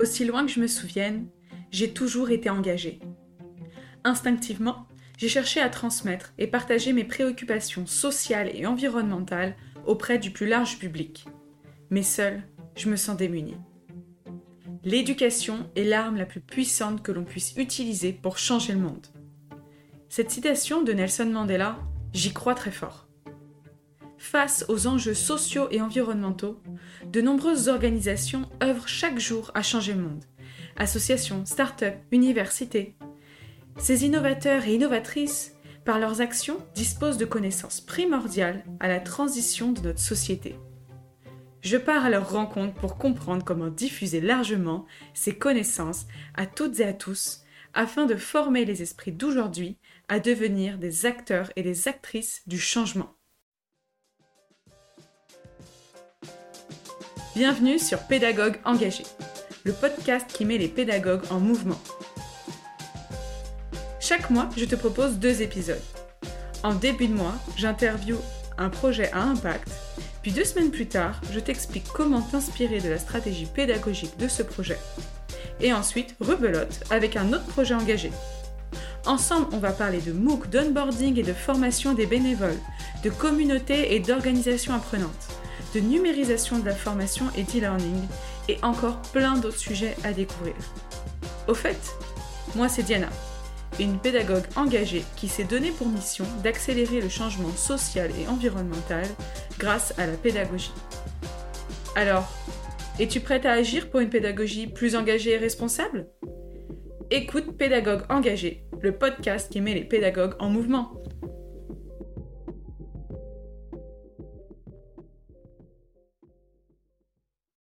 Aussi loin que je me souvienne, j'ai toujours été engagée. Instinctivement, j'ai cherché à transmettre et partager mes préoccupations sociales et environnementales auprès du plus large public. Mais seule, je me sens démunie. L'éducation est l'arme la plus puissante que l'on puisse utiliser pour changer le monde. Cette citation de Nelson Mandela, j'y crois très fort. Face aux enjeux sociaux et environnementaux, de nombreuses organisations œuvrent chaque jour à changer le monde. Associations, start-up, universités. Ces innovateurs et innovatrices, par leurs actions, disposent de connaissances primordiales à la transition de notre société. Je pars à leur rencontre pour comprendre comment diffuser largement ces connaissances à toutes et à tous afin de former les esprits d'aujourd'hui à devenir des acteurs et des actrices du changement. Bienvenue sur Pédagogue engagé, le podcast qui met les pédagogues en mouvement. Chaque mois, je te propose deux épisodes. En début de mois, j'interviewe un projet à impact, puis deux semaines plus tard, je t'explique comment t'inspirer de la stratégie pédagogique de ce projet. Et ensuite, rebelote avec un autre projet engagé. Ensemble, on va parler de MOOC, d'onboarding et de formation des bénévoles, de communauté et d'organisation apprenante, de numérisation de la formation et d'e-learning, et encore plein d'autres sujets à découvrir. Au fait, moi c'est Diana, une pédagogue engagée qui s'est donnée pour mission d'accélérer le changement social et environnemental grâce à la pédagogie. Alors, es-tu prête à agir pour une pédagogie plus engagée et responsable? Écoute Pédagogue engagé, le podcast qui met les pédagogues en mouvement.